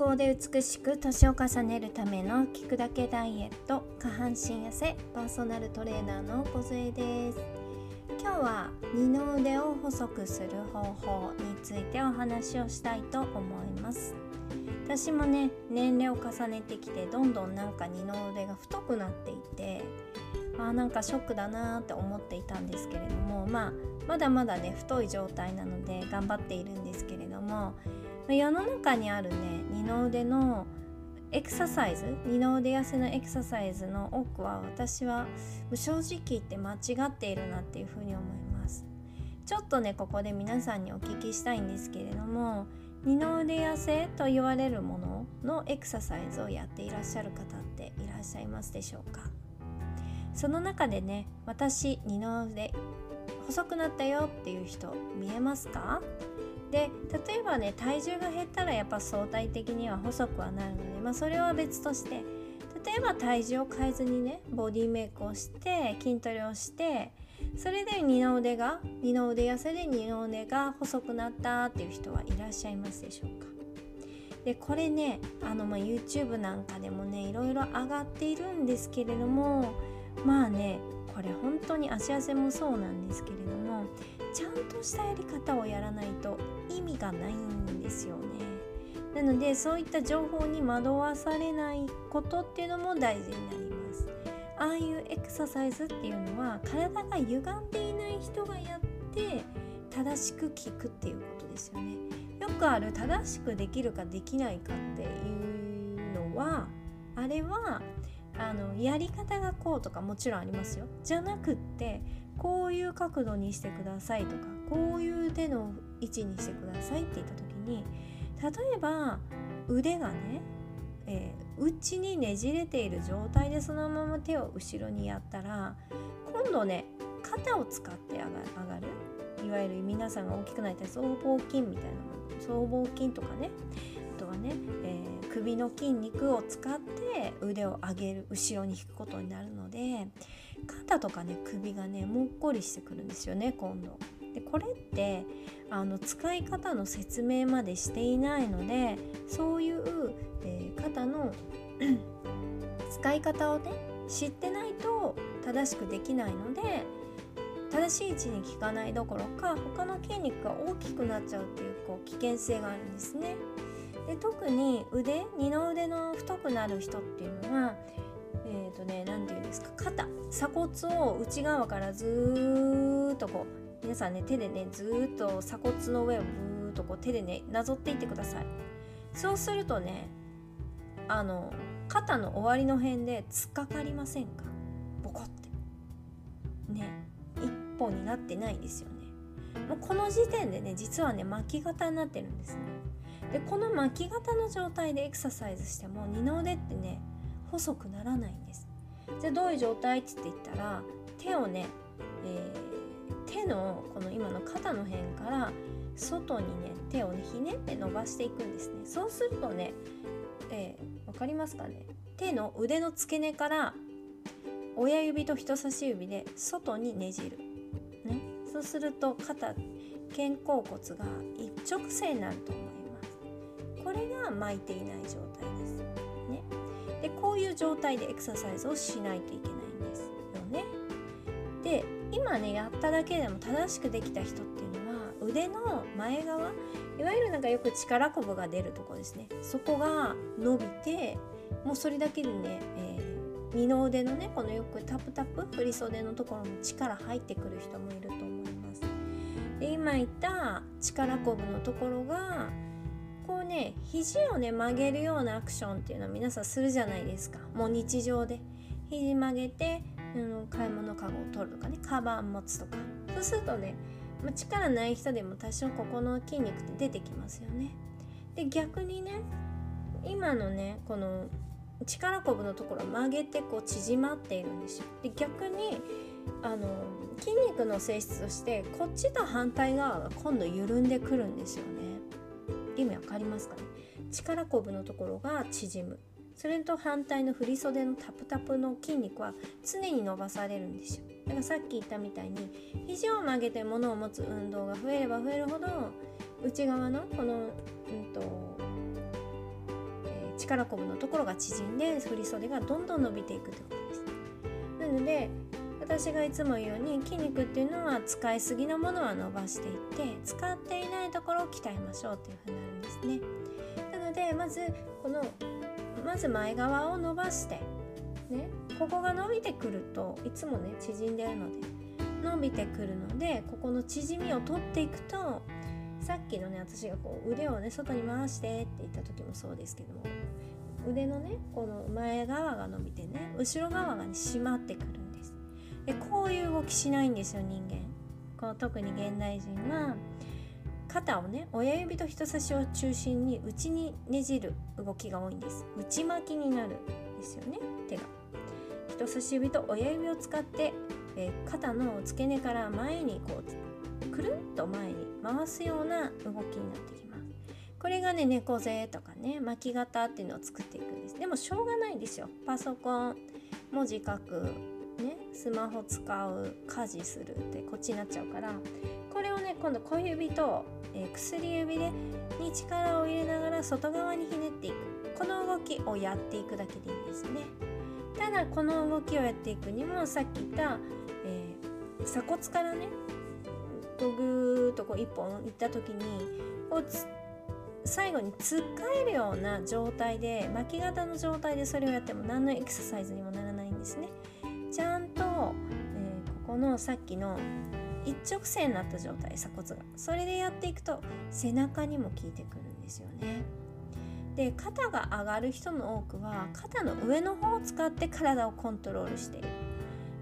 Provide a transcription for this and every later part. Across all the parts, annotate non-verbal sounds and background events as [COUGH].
康で美しく年を重ねるための聞くだけダイエット下半身痩せパーソナルトレーナーの小杖です。今日は二の腕を細くする方法についてお話をしたいと思います。私もね年齢を重ねてきてどんどんなんか二の腕が太くなっていてあなんかショックだなって思っていたんですけれどもまあまだまだね太い状態なので頑張っているんですけれども世の中にあるね二の腕のエクササイズ二の腕痩せのエクササイズの多くは私は正直言って間違っているなっていうふうに思います。ちょっとねここで皆さんにお聞きしたいんですけれども二の腕痩せと言われるもののエクササイズをやっていらっしゃる方っていらっしゃいますでしょうか。その中でね私二の腕細くなったよっていう人見えますか？で例えばね体重が減ったらやっぱ相対的には細くはなるので、まあ、それは別として例えば体重を変えずにねボディメイクをして筋トレをしてそれで二の腕が二の腕痩せで二の腕が細くなったっていう人はいらっしゃいますでしょうか。でこれねあの、ま、YouTube なんかでもねいろいろ上がっているんですけれどもまあねこれ本当に足痩せもそうなんですけれどもちゃんとしたやり方をやらないと意味がないんですよね。なのでそういった情報に惑わされないことっていうのも大事になります。ああいうエクササイズっていうのは体が歪んでいない人がやって正しく効くっていうことですよね。よくある正しくできるかできないかっていうのはあれはあのやり方がこうとかもちろんありますよ。じゃなくってこういう角度にしてくださいとかこういう手の位置にしてくださいって言った時に例えば腕がね、えー、内にねじれている状態でそのまま手を後ろにやったら今度ね肩を使って上がる。いわゆる皆さんが大きくなったい僧帽筋みたいなもの。僧帽筋とかね。とはね、えー首の筋肉を使って腕を上げる後ろに引くことになるので肩とかね首がねもっこりしてくるんですよね今度。でこれってあの使い方の説明までしていないのでそういう、えー、肩の [CLEARS THROAT] 使い方をね知ってないと正しくできないので正しい位置に効かないどころか他の筋肉が大きくなっちゃうっていうこう危険性があるんですね。で特に腕二の腕の太くなる人っていうのはえ、ー、とね何て言うんですか肩鎖骨を内側からずっとこう皆さんね手でねずっと鎖骨の上をブーっとこう手でねなぞっていってください。そうするとねあの肩の終わりの辺で突っかかりませんか？ボコって。ね一本になってないですよね。もうこの時点でね実はね巻き型になってるんですね。でこの巻き型の状態でエクササイズしても二の腕ってね細くならないんです。じゃあどういう状態って言ったら手をね、えー、手のこの今の肩の辺から外にね手をねひねって伸ばしていくんですね。そうするとね、えー、分かりますかね？手の腕の付け根から親指と人差し指で外にねじる、ね、そうすると肩肩甲骨が一直線になると思います。これが巻いていない状態です。ね、でこういう状態でエクササイズをしないといけないんですよね。で今ねやっただけでも正しくできた人っていうのは腕の前側いわゆるなんかよく力こぶが出るとこですねそこが伸びてもうそれだけでね、えー、二の腕のねこのよくタプタプ振り袖のところに力入ってくる人もいると思います。で今言った力こぶのところがね肘をね曲げるようなアクションっていうのは皆さんするじゃないですか。もう日常で。肘曲げて、うん、買い物かごを取るとかねカバン持つとか。そうするとね、まあ、力ない人でも多少ここの筋肉って出てきますよね。で逆にね今のねこの力こぶのところ曲げてこう縮まっているんですよ。で逆にあの筋肉の性質としてこっちと反対側が今度緩んでくるんですよね。意味わかりますかね？力こぶのところが縮む。それと反対の振り袖のタプタプの筋肉は常に伸ばされるんですよ。だからさっき言ったみたいに肘を曲げて物を持つ運動が増えれば増えるほど内側のこの、うんと、力こぶのところが縮んで振り袖がどんどん伸びていくってことです。なので私がいつも言うように筋肉っていうのは使いすぎのものは伸ばしていって使っていないところを鍛えましょうっていうふうになるんですね。なのでまずこのまず前側を伸ばしてねここが伸びてくるといつもね縮んでるので伸びてくるのでここの縮みを取っていくとさっきのね私がこう腕をね外に回してって言った時もそうですけども腕のねこの前側が伸びてね後ろ側がね締まってくる。でこういう動きしないんですよ人間。こう特に現代人は肩をね親指と人差しを中心に内にねじる動きが多いんです。内巻きになるんですよね手が。人差し指と親指を使って、え、肩の付け根から前にこうくるんと前に回すような動きになってきます。これがね猫背とかね巻き型っていうのを作っていくんです。でもしょうがないですよ。パソコン文字書くスマホ使う家事するってこっちになっちゃうからこれをね今度小指と、えー、薬指でに力を入れながら外側にひねっていく。この動きをやっていくだけでいいんですね。ただこの動きをやっていくにもさっき言った、えー、鎖骨からねぐーっとこう一本いった時にこう最後につっかえるような状態で巻き型の状態でそれをやっても何のエクササイズにもならないんですね、のさっきの一直線になった状態鎖骨が。それでやっていくと背中にも効いてくるんですよね。で肩が上がる人の多くは肩の上の方を使って体をコントロールしている。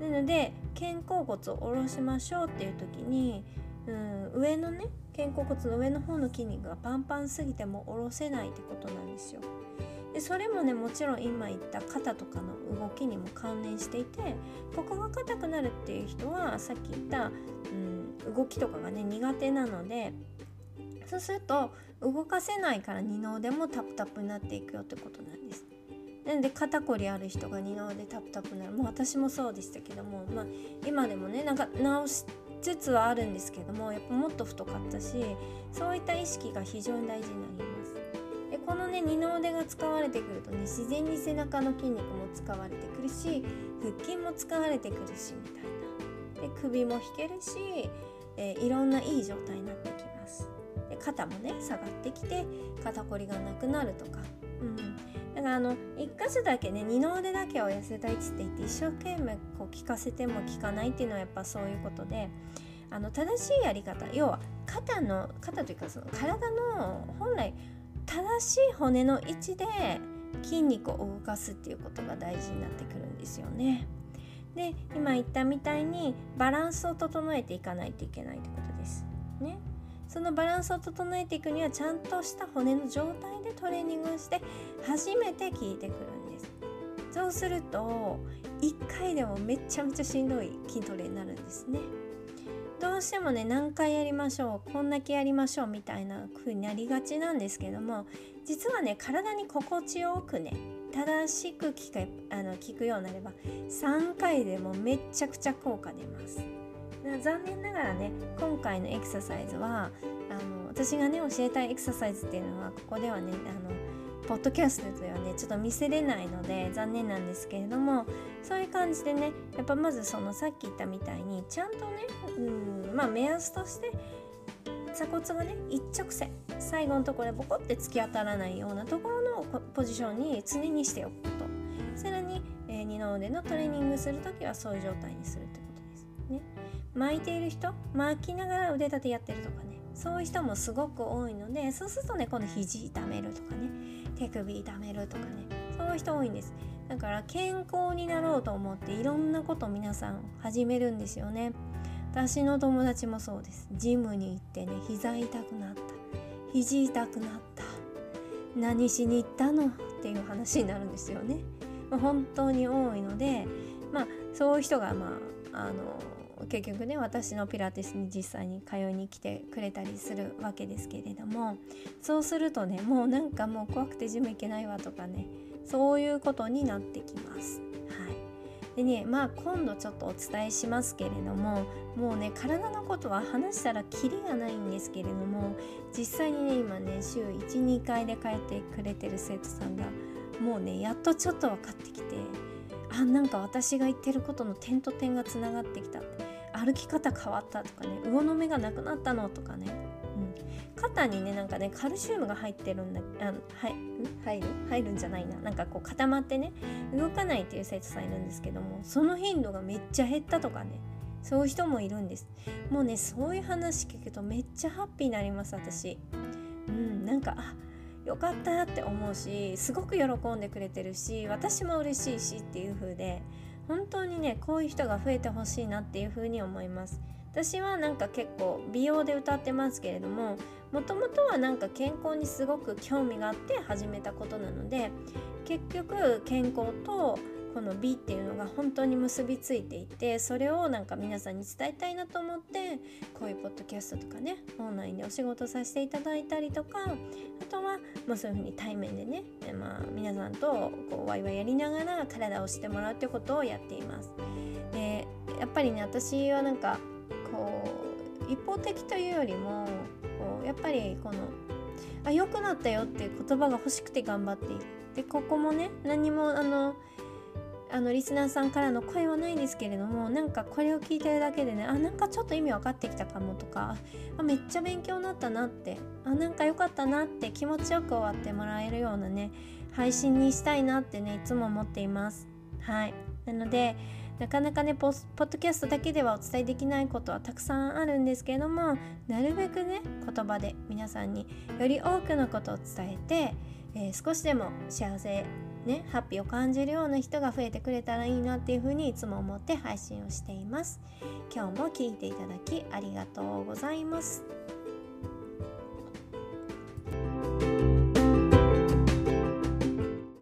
なので肩甲骨を下ろしましょうっていう時にうん上のね肩甲骨の上の方の筋肉がパンパンすぎても下ろせないってことなんですよ。でそれもねもちろん今言った肩とかの動きにも関連していてここが硬くなるっていう人はさっき言った、うん、動きとかがね苦手なのでそうすると動かせないから二の腕もタプタプになっていくよってことなんです。なんで肩こりある人が二の腕タプタプになるもう私もそうでしたけども、まあ、今でもねなんか直しつつはあるんですけどもやっぱもっと太かったしそういった意識が非常に大事になりますね二の腕が使われてくるとね自然に背中の筋肉も使われてくるし腹筋も使われてくるしみたいな。で首も引けるし、えー、いろんないい状態になってきます。で肩もね下がってきて肩こりがなくなるとか。うん。だからあの1箇所だけね二の腕だけを痩せたいっつって言って一生懸命こう聞かせても聞かないっていうのはやっぱそういうことであの正しいやり方要は肩の肩というかその体の本来正しい骨の位置で筋肉を動かすっていうことが大事になってくるんですよね。で今言ったみたいにバランスを整えていかないといけないってことです。ね。そのバランスを整えていくにはちゃんとした骨の状態でトレーニングをして初めて効いてくるんですそうすると1回でもめちゃめちゃしんどい筋トレになるんですねどうしてもね何回やりましょうこんだけやりましょうみたいな風になりがちなんですけども実はね体に心地よくね正しく聞かあの聞くようになれば3回でもめちゃくちゃ効果出ます。残念ながらね今回のエクササイズはあの私がね教えたいエクササイズっていうのはここではねあのポッドキャストではねちょっと見せれないので残念なんですけれどもそういう感じでねやっぱまずそのさっき言ったみたいにちゃんとねうんまあ目安として鎖骨がね一直線最後のところでボコって突き当たらないようなところのポジションに常にしておくことさらに、えー、二の腕のトレーニングする時はそういう状態にするってことですね。巻いている人巻きながら腕立てやってるとかねそういう人もすごく多いのでそうするとねこの肘痛めるとかね手首痛めるとかねそういう人多いんです。だから健康になろうと思っていろんなこと皆さん始めるんですよね。私の友達もそうです。ジムに行ってね膝痛くなった。肘痛くなった。何しに行ったの？っていう話になるんですよね、まあ、本当に多いのでまあそういう人がまああの結局ね私のピラティスに実際に通いに来てくれたりするわけですけれどもそうするとねもうなんかもう怖くてジム行けないわとかねそういうことになってきます。はい、でねまあ今度ちょっとお伝えしますけれどももうね体のことは話したらキリがないんですけれども実際にね今ね週12回で帰ってくれてる生徒さんがもうねやっとちょっと分かってきてあなんか私が言ってることの点と点がつながってきた。歩き方変わったとかね魚の目がなくなったのとかね、うん、肩にねなんかねカルシウムが入ってるんだあはい入る？入るんじゃないな。なんかこう固まってね動かないっていう生徒さんいるんですけどもその頻度がめっちゃ減ったとかねそういう人もいるんです。もうねそういう話聞くとめっちゃハッピーになります私。うんなんかあよかったって思うしすごく喜んでくれてるし私も嬉しいしっていう風で本当にねこういう人が増えてほしいなっていう風に思います。私はなんか結構美容で歌ってますけれどももともとはなんか健康にすごく興味があって始めたことなので結局健康とこの美っていうのが本当に結びついていてそれをなんか皆さんに伝えたいなと思ってこういうポッドキャストとかねオンラインでお仕事させていただいたりとかあとは、まあ、そういうふうに対面でね、まあ、皆さんとこうワイワイやりながら体をしてもらうってことをやっています。でやっぱりね私はなんかこう一方的というよりもこうやっぱりこのあ良くなったよっていう言葉が欲しくて頑張っている。でここもね何もあのあのリスナーさんからの声はないんですけれどもなんかこれを聞いてるだけでねあなんかちょっと意味分かってきたかもとかあめっちゃ勉強になったなってあなんか良かったなって気持ちよく終わってもらえるようなね配信にしたいなってねいつも思っています。はい。なのでなかなかねポッドキャストだけではお伝えできないことはたくさんあるんですけれどもなるべくね言葉で皆さんにより多くのことを伝えて、えー、少しでも幸せね、ハッピーを感じるような人が増えてくれたらいいなっていうふうにいつも思って配信をしています。今日も聞いていただきありがとうございます。